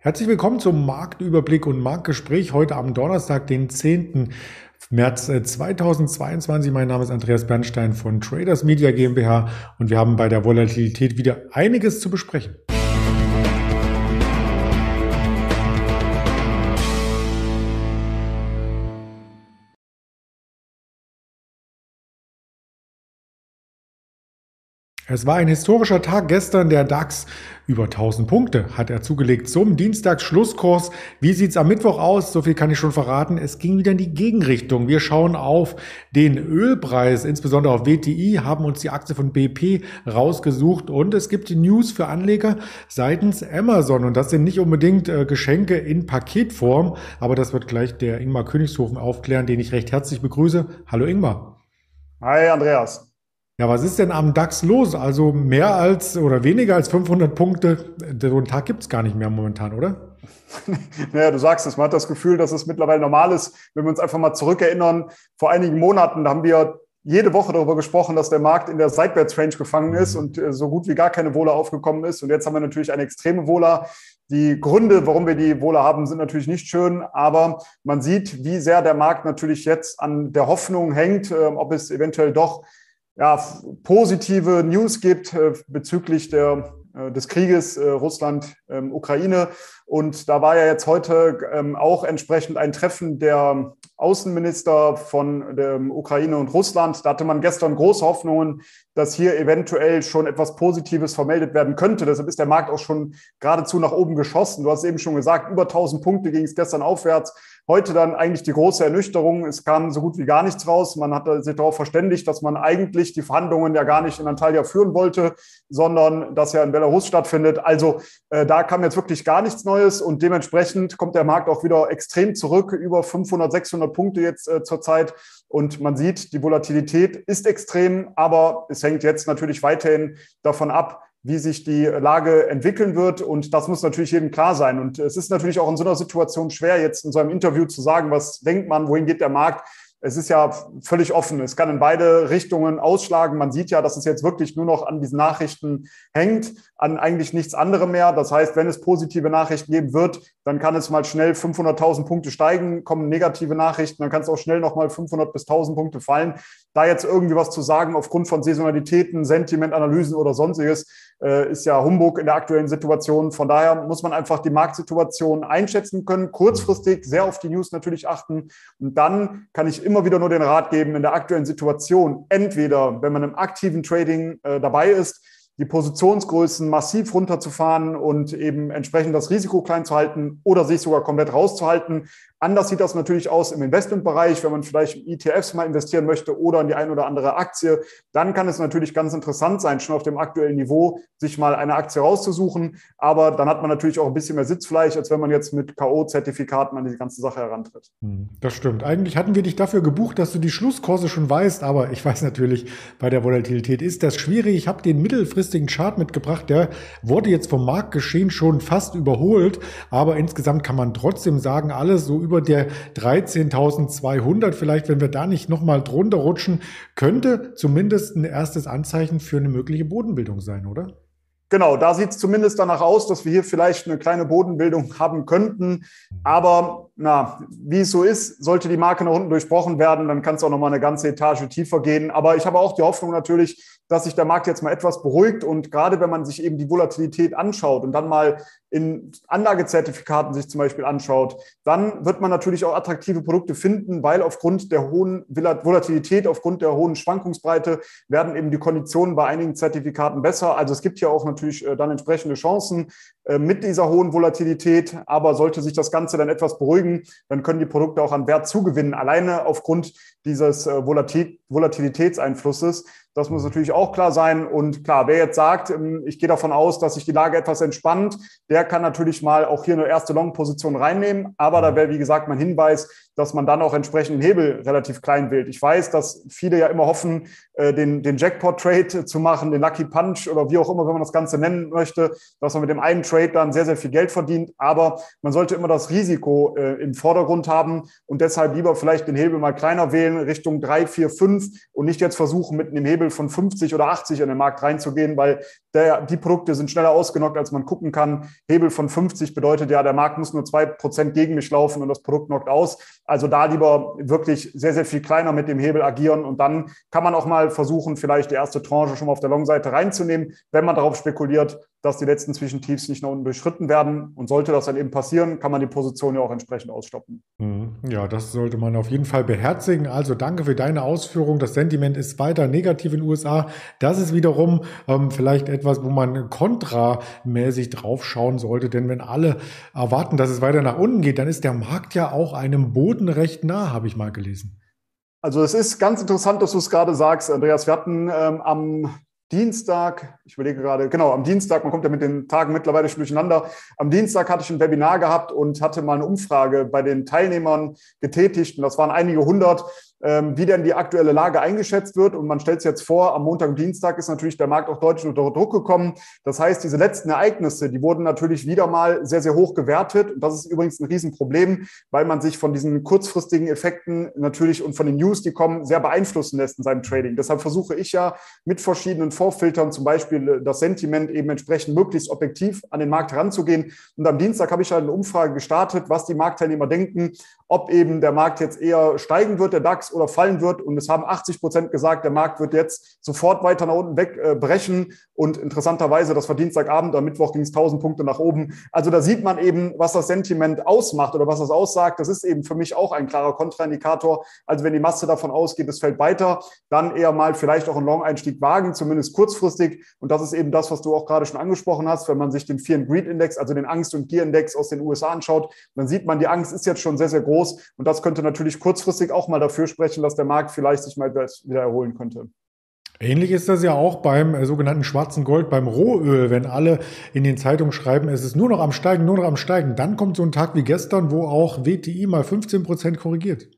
Herzlich willkommen zum Marktüberblick und Marktgespräch heute am Donnerstag, den 10. März 2022. Äh, mein Name ist Andreas Bernstein von Traders Media GmbH und wir haben bei der Volatilität wieder einiges zu besprechen. Es war ein historischer Tag gestern. Der DAX über 1000 Punkte hat er zugelegt zum Dienstagsschlusskurs. Wie sieht's am Mittwoch aus? So viel kann ich schon verraten. Es ging wieder in die Gegenrichtung. Wir schauen auf den Ölpreis, insbesondere auf WTI, haben uns die Aktie von BP rausgesucht und es gibt News für Anleger seitens Amazon und das sind nicht unbedingt äh, Geschenke in Paketform, aber das wird gleich der Ingmar Königshofen aufklären, den ich recht herzlich begrüße. Hallo Ingmar. Hi Andreas. Ja, was ist denn am DAX los? Also mehr als oder weniger als 500 Punkte, so einen Tag gibt's gar nicht mehr momentan, oder? naja, du sagst es, man hat das Gefühl, dass es mittlerweile normal ist. Wenn wir uns einfach mal zurückerinnern, vor einigen Monaten, da haben wir jede Woche darüber gesprochen, dass der Markt in der Seitwärtsrange gefangen ist mhm. und äh, so gut wie gar keine Wohler aufgekommen ist. Und jetzt haben wir natürlich eine extreme Wohler. Die Gründe, warum wir die Wohler haben, sind natürlich nicht schön, aber man sieht, wie sehr der Markt natürlich jetzt an der Hoffnung hängt, ähm, ob es eventuell doch ja, positive News gibt äh, bezüglich der, äh, des Krieges äh, Russland-Ukraine. Ähm, und da war ja jetzt heute ähm, auch entsprechend ein Treffen der Außenminister von der Ukraine und Russland. Da hatte man gestern große Hoffnungen, dass hier eventuell schon etwas Positives vermeldet werden könnte. Deshalb ist der Markt auch schon geradezu nach oben geschossen. Du hast eben schon gesagt, über 1000 Punkte ging es gestern aufwärts. Heute dann eigentlich die große Ernüchterung. Es kam so gut wie gar nichts raus. Man hat sich darauf verständigt, dass man eigentlich die Verhandlungen ja gar nicht in Antalya führen wollte, sondern das ja in Belarus stattfindet. Also äh, da kam jetzt wirklich gar nichts Neues und dementsprechend kommt der Markt auch wieder extrem zurück, über 500, 600 Punkte jetzt äh, zurzeit. Und man sieht, die Volatilität ist extrem, aber es hängt jetzt natürlich weiterhin davon ab, wie sich die Lage entwickeln wird. Und das muss natürlich jedem klar sein. Und es ist natürlich auch in so einer Situation schwer, jetzt in so einem Interview zu sagen, was denkt man, wohin geht der Markt es ist ja völlig offen. Es kann in beide Richtungen ausschlagen. Man sieht ja, dass es jetzt wirklich nur noch an diesen Nachrichten hängt, an eigentlich nichts anderem mehr. Das heißt, wenn es positive Nachrichten geben wird, dann kann es mal schnell 500.000 Punkte steigen, kommen negative Nachrichten, dann kann es auch schnell nochmal 500 bis 1000 Punkte fallen. Da jetzt irgendwie was zu sagen aufgrund von Saisonalitäten, Sentimentanalysen oder sonstiges, äh, ist ja Humbug in der aktuellen Situation. Von daher muss man einfach die Marktsituation einschätzen können, kurzfristig sehr auf die News natürlich achten. Und dann kann ich immer wieder nur den Rat geben, in der aktuellen Situation, entweder wenn man im aktiven Trading äh, dabei ist, die Positionsgrößen massiv runterzufahren und eben entsprechend das Risiko klein zu halten oder sich sogar komplett rauszuhalten. Anders sieht das natürlich aus im Investmentbereich, wenn man vielleicht in ETFs mal investieren möchte oder in die ein oder andere Aktie. Dann kann es natürlich ganz interessant sein, schon auf dem aktuellen Niveau sich mal eine Aktie rauszusuchen. Aber dann hat man natürlich auch ein bisschen mehr Sitzfleisch, als wenn man jetzt mit K.O.-Zertifikaten an die ganze Sache herantritt. Hm, das stimmt. Eigentlich hatten wir dich dafür gebucht, dass du die Schlusskurse schon weißt. Aber ich weiß natürlich, bei der Volatilität ist das schwierig. Ich habe den mittelfristigen Chart mitgebracht. Der wurde jetzt vom Marktgeschehen schon fast überholt. Aber insgesamt kann man trotzdem sagen, alles so über der 13.200, vielleicht wenn wir da nicht nochmal drunter rutschen, könnte zumindest ein erstes Anzeichen für eine mögliche Bodenbildung sein, oder? Genau, da sieht es zumindest danach aus, dass wir hier vielleicht eine kleine Bodenbildung haben könnten. Aber na, wie es so ist, sollte die Marke nach unten durchbrochen werden, dann kann es auch noch mal eine ganze Etage tiefer gehen. Aber ich habe auch die Hoffnung natürlich, dass sich der Markt jetzt mal etwas beruhigt und gerade wenn man sich eben die Volatilität anschaut und dann mal in Anlagezertifikaten sich zum Beispiel anschaut, dann wird man natürlich auch attraktive Produkte finden, weil aufgrund der hohen Volatilität, aufgrund der hohen Schwankungsbreite werden eben die Konditionen bei einigen Zertifikaten besser. Also es gibt ja auch natürlich äh, dann entsprechende Chancen äh, mit dieser hohen Volatilität. Aber sollte sich das Ganze dann etwas beruhigen, dann können die Produkte auch an Wert zugewinnen, alleine aufgrund dieses äh, Volatilitätseinflusses. Das muss natürlich auch klar sein. Und klar, wer jetzt sagt, ähm, ich gehe davon aus, dass sich die Lage etwas entspannt, der kann natürlich mal auch hier eine erste Long-Position reinnehmen. Aber da wäre, wie gesagt, mein Hinweis, dass man dann auch entsprechend den Hebel relativ klein wählt. Ich weiß, dass viele ja immer hoffen, den, den Jackpot-Trade zu machen, den Lucky Punch oder wie auch immer, wenn man das Ganze nennen möchte, dass man mit dem einen Trade dann sehr, sehr viel Geld verdient. Aber man sollte immer das Risiko äh, im Vordergrund haben und deshalb lieber vielleicht den Hebel mal kleiner wählen, Richtung drei, vier, fünf und nicht jetzt versuchen, mit einem Hebel von 50 oder 80 in den Markt reinzugehen, weil der, die Produkte sind schneller ausgenockt, als man gucken kann. Hebel von 50 bedeutet ja, der Markt muss nur zwei Prozent gegen mich laufen und das Produkt knockt aus. Also da lieber wirklich sehr, sehr viel kleiner mit dem Hebel agieren und dann kann man auch mal versuchen, vielleicht die erste Tranche schon mal auf der Long-Seite reinzunehmen, wenn man darauf spekuliert, dass die letzten Zwischentiefs nicht nach unten durchschritten werden. Und sollte das dann eben passieren, kann man die Position ja auch entsprechend ausstoppen. Mhm. Ja, das sollte man auf jeden Fall beherzigen. Also danke für deine Ausführung. Das Sentiment ist weiter negativ in den USA. Das ist wiederum ähm, vielleicht etwas, wo man kontramäßig draufschauen sollte. Denn wenn alle erwarten, dass es weiter nach unten geht, dann ist der Markt ja auch einem Boden recht nah, habe ich mal gelesen. Also es ist ganz interessant, dass du es gerade sagst, Andreas. Wir hatten ähm, am Dienstag, ich überlege gerade, genau, am Dienstag, man kommt ja mit den Tagen mittlerweile schon durcheinander. Am Dienstag hatte ich ein Webinar gehabt und hatte mal eine Umfrage bei den Teilnehmern getätigt und das waren einige hundert wie denn die aktuelle Lage eingeschätzt wird. Und man stellt es jetzt vor, am Montag und Dienstag ist natürlich der Markt auch deutlich unter Druck gekommen. Das heißt, diese letzten Ereignisse, die wurden natürlich wieder mal sehr, sehr hoch gewertet. Und das ist übrigens ein Riesenproblem, weil man sich von diesen kurzfristigen Effekten natürlich und von den News, die kommen, sehr beeinflussen lässt in seinem Trading. Deshalb versuche ich ja mit verschiedenen Vorfiltern, zum Beispiel das Sentiment eben entsprechend möglichst objektiv an den Markt heranzugehen. Und am Dienstag habe ich halt eine Umfrage gestartet, was die Marktteilnehmer denken, ob eben der Markt jetzt eher steigen wird, der DAX, oder fallen wird. Und es haben 80 Prozent gesagt, der Markt wird jetzt sofort weiter nach unten wegbrechen. Und interessanterweise, das war Dienstagabend, am Mittwoch ging es 1000 Punkte nach oben. Also da sieht man eben, was das Sentiment ausmacht oder was das aussagt. Das ist eben für mich auch ein klarer Kontraindikator. Also wenn die Masse davon ausgeht, es fällt weiter, dann eher mal vielleicht auch einen Long-Einstieg wagen, zumindest kurzfristig. Und das ist eben das, was du auch gerade schon angesprochen hast. Wenn man sich den Fear and Greed Index, also den Angst- und Gier-Index aus den USA anschaut, dann sieht man, die Angst ist jetzt schon sehr, sehr groß. Und das könnte natürlich kurzfristig auch mal dafür sprechen, dass der Markt vielleicht sich mal wieder erholen könnte. Ähnlich ist das ja auch beim äh, sogenannten schwarzen Gold, beim Rohöl. Wenn alle in den Zeitungen schreiben, es ist nur noch am Steigen, nur noch am Steigen, dann kommt so ein Tag wie gestern, wo auch WTI mal 15 Prozent korrigiert.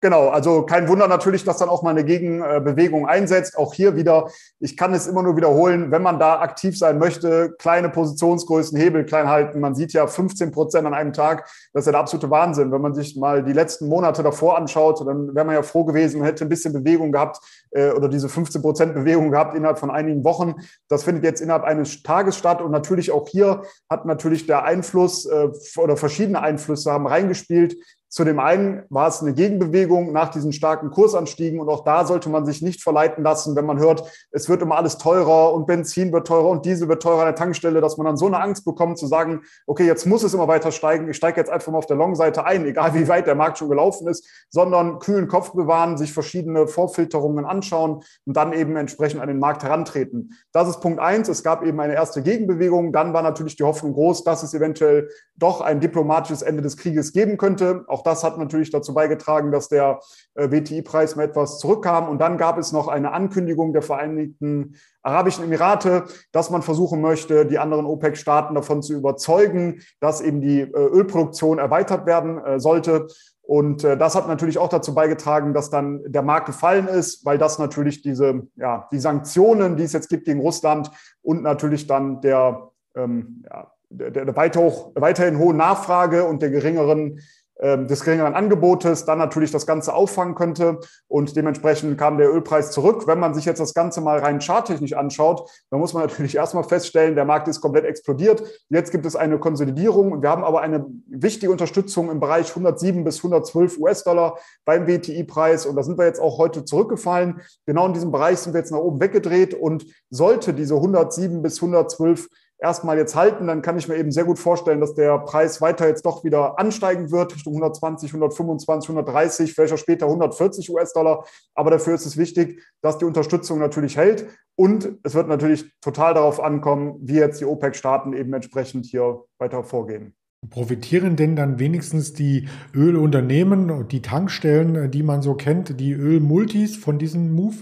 Genau, also kein Wunder natürlich, dass dann auch mal eine Gegenbewegung einsetzt. Auch hier wieder, ich kann es immer nur wiederholen, wenn man da aktiv sein möchte, kleine Positionsgrößen, Hebel klein halten. Man sieht ja 15 Prozent an einem Tag, das ist ja der absolute Wahnsinn. Wenn man sich mal die letzten Monate davor anschaut, dann wäre man ja froh gewesen, man hätte ein bisschen Bewegung gehabt äh, oder diese 15 Prozent Bewegung gehabt innerhalb von einigen Wochen. Das findet jetzt innerhalb eines Tages statt und natürlich auch hier hat natürlich der Einfluss äh, oder verschiedene Einflüsse haben reingespielt. Zu dem einen war es eine Gegenbewegung nach diesen starken Kursanstiegen und auch da sollte man sich nicht verleiten lassen, wenn man hört, es wird immer alles teurer und Benzin wird teurer und Diesel wird teurer an der Tankstelle, dass man dann so eine Angst bekommt zu sagen, okay, jetzt muss es immer weiter steigen, ich steige jetzt einfach mal auf der Long-Seite ein, egal wie weit der Markt schon gelaufen ist, sondern kühlen Kopf bewahren, sich verschiedene Vorfilterungen anschauen und dann eben entsprechend an den Markt herantreten. Das ist Punkt eins. Es gab eben eine erste Gegenbewegung. Dann war natürlich die Hoffnung groß, dass es eventuell doch ein diplomatisches Ende des Krieges geben könnte. Auch auch das hat natürlich dazu beigetragen, dass der äh, WTI-Preis mal etwas zurückkam. Und dann gab es noch eine Ankündigung der Vereinigten Arabischen Emirate, dass man versuchen möchte, die anderen OPEC-Staaten davon zu überzeugen, dass eben die äh, Ölproduktion erweitert werden äh, sollte. Und das hat natürlich auch dazu beigetragen, dass dann der Markt gefallen ist, weil das natürlich diese, ja, die Sanktionen, die es jetzt gibt gegen Russland und natürlich dann der, ähm, ja, der, der weiter hoch, weiterhin hohen Nachfrage und der geringeren des geringeren Angebotes dann natürlich das Ganze auffangen könnte. Und dementsprechend kam der Ölpreis zurück. Wenn man sich jetzt das Ganze mal rein charttechnisch anschaut, dann muss man natürlich erstmal feststellen, der Markt ist komplett explodiert. Jetzt gibt es eine Konsolidierung. Wir haben aber eine wichtige Unterstützung im Bereich 107 bis 112 US-Dollar beim WTI-Preis. Und da sind wir jetzt auch heute zurückgefallen. Genau in diesem Bereich sind wir jetzt nach oben weggedreht. Und sollte diese 107 bis 112 erstmal jetzt halten, dann kann ich mir eben sehr gut vorstellen, dass der Preis weiter jetzt doch wieder ansteigen wird, Richtung 120, 125, 130, vielleicht auch später 140 US-Dollar. Aber dafür ist es wichtig, dass die Unterstützung natürlich hält. Und es wird natürlich total darauf ankommen, wie jetzt die OPEC-Staaten eben entsprechend hier weiter vorgehen. Profitieren denn dann wenigstens die Ölunternehmen und die Tankstellen, die man so kennt, die Ölmultis von diesem Move?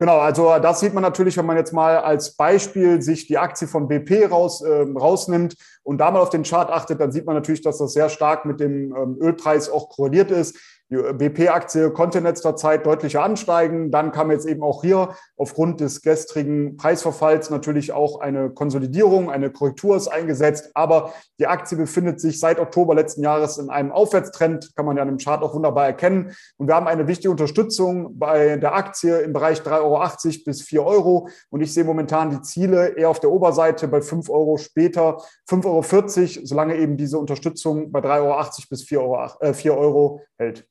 Genau, also das sieht man natürlich, wenn man jetzt mal als Beispiel sich die Aktie von BP raus, äh, rausnimmt und da mal auf den Chart achtet, dann sieht man natürlich, dass das sehr stark mit dem ähm, Ölpreis auch korreliert ist. Die BP-Aktie konnte in letzter Zeit deutlicher ansteigen. Dann kam jetzt eben auch hier aufgrund des gestrigen Preisverfalls natürlich auch eine Konsolidierung, eine Korrektur ist eingesetzt. Aber die Aktie befindet sich seit Oktober letzten Jahres in einem Aufwärtstrend, kann man ja im Chart auch wunderbar erkennen. Und wir haben eine wichtige Unterstützung bei der Aktie im Bereich 3,80 Euro bis 4 Euro. Und ich sehe momentan die Ziele eher auf der Oberseite bei 5 Euro später, 5,40 Euro, solange eben diese Unterstützung bei 3,80 Euro bis 4 Euro, äh, 4 Euro hält.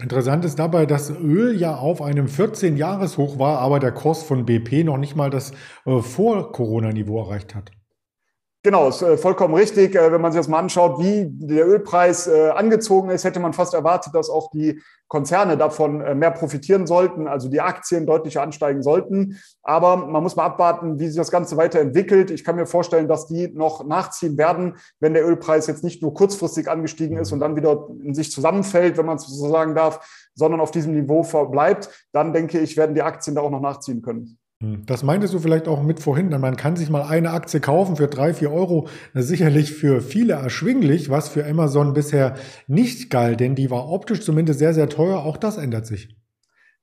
Interessant ist dabei, dass Öl ja auf einem 14-Jahres-Hoch war, aber der Kurs von BP noch nicht mal das äh, Vor-Corona-Niveau erreicht hat. Genau, ist äh, vollkommen richtig. Äh, wenn man sich das mal anschaut, wie der Ölpreis äh, angezogen ist, hätte man fast erwartet, dass auch die Konzerne davon mehr profitieren sollten, also die Aktien deutlich ansteigen sollten. Aber man muss mal abwarten, wie sich das Ganze weiterentwickelt. Ich kann mir vorstellen, dass die noch nachziehen werden, wenn der Ölpreis jetzt nicht nur kurzfristig angestiegen ist und dann wieder in sich zusammenfällt, wenn man es so sagen darf, sondern auf diesem Niveau verbleibt. Dann denke ich, werden die Aktien da auch noch nachziehen können. Hm. Das meintest du vielleicht auch mit vorhin, man kann sich mal eine Aktie kaufen für drei, vier Euro. Sicherlich für viele erschwinglich, was für Amazon bisher nicht galt, denn die war optisch zumindest sehr, sehr teuer. Auch das ändert sich.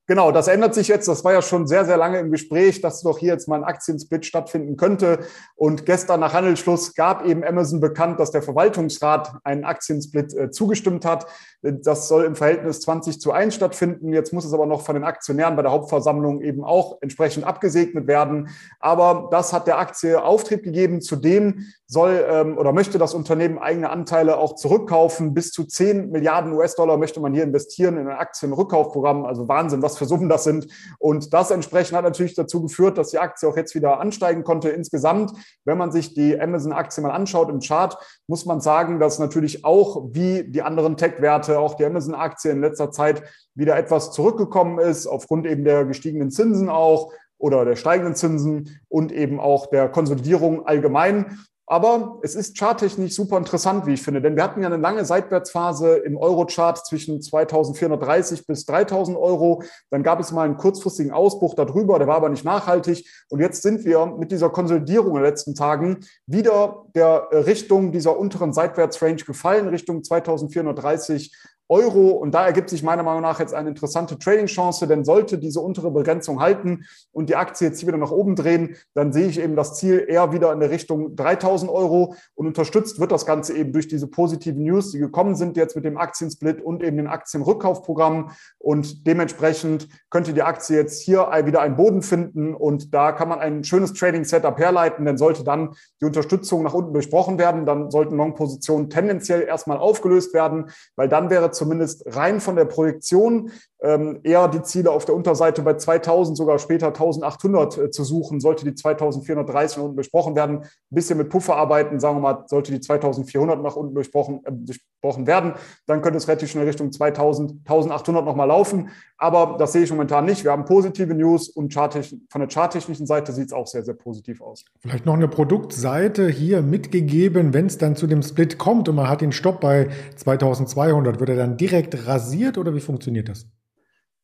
Genau, das ändert sich jetzt. Das war ja schon sehr, sehr lange im Gespräch, dass doch hier jetzt mal ein Aktiensplit stattfinden könnte. Und gestern nach Handelsschluss gab eben Amazon bekannt, dass der Verwaltungsrat einen Aktiensplit äh, zugestimmt hat. Das soll im Verhältnis 20 zu 1 stattfinden. Jetzt muss es aber noch von den Aktionären bei der Hauptversammlung eben auch entsprechend abgesegnet werden. Aber das hat der Aktie Auftrieb gegeben. Zudem soll ähm, oder möchte das Unternehmen eigene Anteile auch zurückkaufen. Bis zu 10 Milliarden US-Dollar möchte man hier investieren in ein Aktienrückkaufprogramm. Also Wahnsinn, was für Summen das sind. Und das entsprechend hat natürlich dazu geführt, dass die Aktie auch jetzt wieder ansteigen konnte. Insgesamt, wenn man sich die Amazon-Aktie mal anschaut im Chart, muss man sagen, dass natürlich auch wie die anderen Tech-Werte auch die Amazon-Aktie in letzter Zeit wieder etwas zurückgekommen ist, aufgrund eben der gestiegenen Zinsen auch oder der steigenden Zinsen und eben auch der Konsolidierung allgemein. Aber es ist charttechnisch super interessant, wie ich finde, denn wir hatten ja eine lange Seitwärtsphase im Euro-Chart zwischen 2430 bis 3000 Euro. Dann gab es mal einen kurzfristigen Ausbruch darüber, der war aber nicht nachhaltig. Und jetzt sind wir mit dieser Konsolidierung in den letzten Tagen wieder der Richtung dieser unteren Seitwärtsrange gefallen, Richtung 2430 Euro. Und da ergibt sich meiner Meinung nach jetzt eine interessante Trading-Chance, denn sollte diese untere Begrenzung halten und die Aktie jetzt hier wieder nach oben drehen, dann sehe ich eben das Ziel eher wieder in der Richtung 3000 Euro und unterstützt wird das Ganze eben durch diese positiven News, die gekommen sind jetzt mit dem Aktiensplit und eben den Aktienrückkaufprogramm. Und dementsprechend könnte die Aktie jetzt hier wieder einen Boden finden und da kann man ein schönes Trading-Setup herleiten, denn sollte dann die Unterstützung nach unten durchbrochen werden, dann sollten Long-Positionen tendenziell erstmal aufgelöst werden, weil dann wäre zumindest rein von der Projektion ähm, eher die Ziele auf der Unterseite bei 2000, sogar später 1800 äh, zu suchen. Sollte die 2430 unten besprochen werden, ein bisschen mit Puffer arbeiten, sagen wir mal, sollte die 2400 nach unten durchbrochen, äh, durchbrochen werden, dann könnte es relativ schnell Richtung 2000, 1800 nochmal laufen. Aber das sehe ich momentan nicht. Wir haben positive News und von der charttechnischen Seite sieht es auch sehr, sehr positiv aus. Vielleicht noch eine Produktseite hier mitgegeben, wenn es dann zu dem Split kommt und man hat den Stopp bei 2200, wird er dann direkt rasiert oder wie funktioniert das?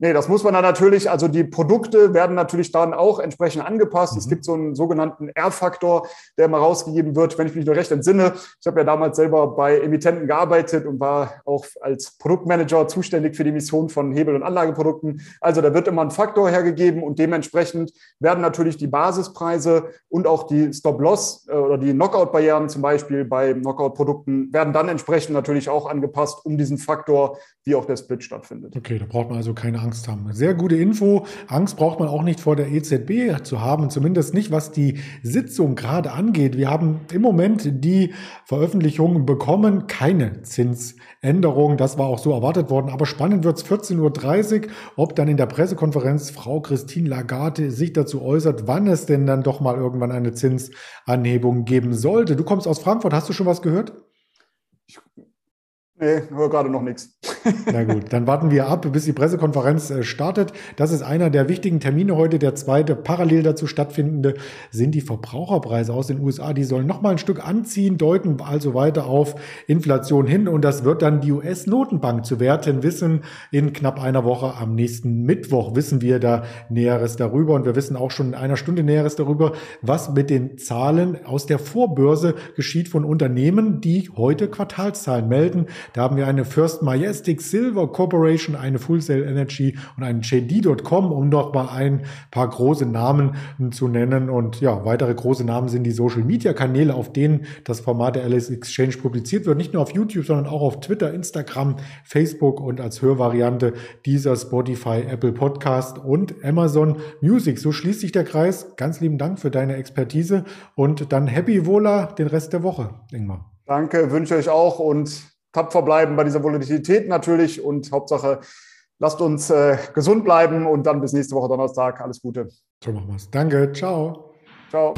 Nee, das muss man dann natürlich, also die Produkte werden natürlich dann auch entsprechend angepasst. Mhm. Es gibt so einen sogenannten R-Faktor, der immer rausgegeben wird, wenn ich mich nur recht entsinne. Ich habe ja damals selber bei Emittenten gearbeitet und war auch als Produktmanager zuständig für die Emission von Hebel- und Anlageprodukten. Also da wird immer ein Faktor hergegeben und dementsprechend werden natürlich die Basispreise und auch die Stop-Loss äh, oder die Knockout-Barrieren zum Beispiel bei Knockout-Produkten werden dann entsprechend natürlich auch angepasst, um diesen Faktor, wie auch der Split stattfindet. Okay, da braucht man also keine Angst Angst haben. Sehr gute Info. Angst braucht man auch nicht vor der EZB zu haben, zumindest nicht, was die Sitzung gerade angeht. Wir haben im Moment die Veröffentlichung bekommen, keine Zinsänderung. Das war auch so erwartet worden. Aber spannend wird es 14.30 Uhr, ob dann in der Pressekonferenz Frau Christine Lagarde sich dazu äußert, wann es denn dann doch mal irgendwann eine Zinsanhebung geben sollte. Du kommst aus Frankfurt, hast du schon was gehört? Ich Nee, höre gerade noch nichts. Na gut, dann warten wir ab, bis die Pressekonferenz äh, startet. Das ist einer der wichtigen Termine heute. Der zweite, parallel dazu stattfindende, sind die Verbraucherpreise aus den USA. Die sollen noch mal ein Stück anziehen, deuten also weiter auf Inflation hin. Und das wird dann die US-Notenbank zu werten wissen. In knapp einer Woche am nächsten Mittwoch wissen wir da Näheres darüber. Und wir wissen auch schon in einer Stunde Näheres darüber, was mit den Zahlen aus der Vorbörse geschieht von Unternehmen, die heute Quartalszahlen melden. Da haben wir eine First Majestic Mystic Silver Corporation, eine Full Sail Energy und einen JD.com, um noch mal ein paar große Namen zu nennen. Und ja, weitere große Namen sind die Social Media Kanäle, auf denen das Format der Alice Exchange publiziert wird. Nicht nur auf YouTube, sondern auch auf Twitter, Instagram, Facebook und als Hörvariante dieser Spotify, Apple Podcast und Amazon Music. So schließt sich der Kreis. Ganz lieben Dank für deine Expertise und dann Happy Wohler den Rest der Woche, Ingmar. Danke, wünsche euch auch und tapfer bleiben bei dieser Volatilität natürlich und Hauptsache, lasst uns äh, gesund bleiben und dann bis nächste Woche Donnerstag. Alles Gute. So machen wir es. Danke, ciao. Ciao.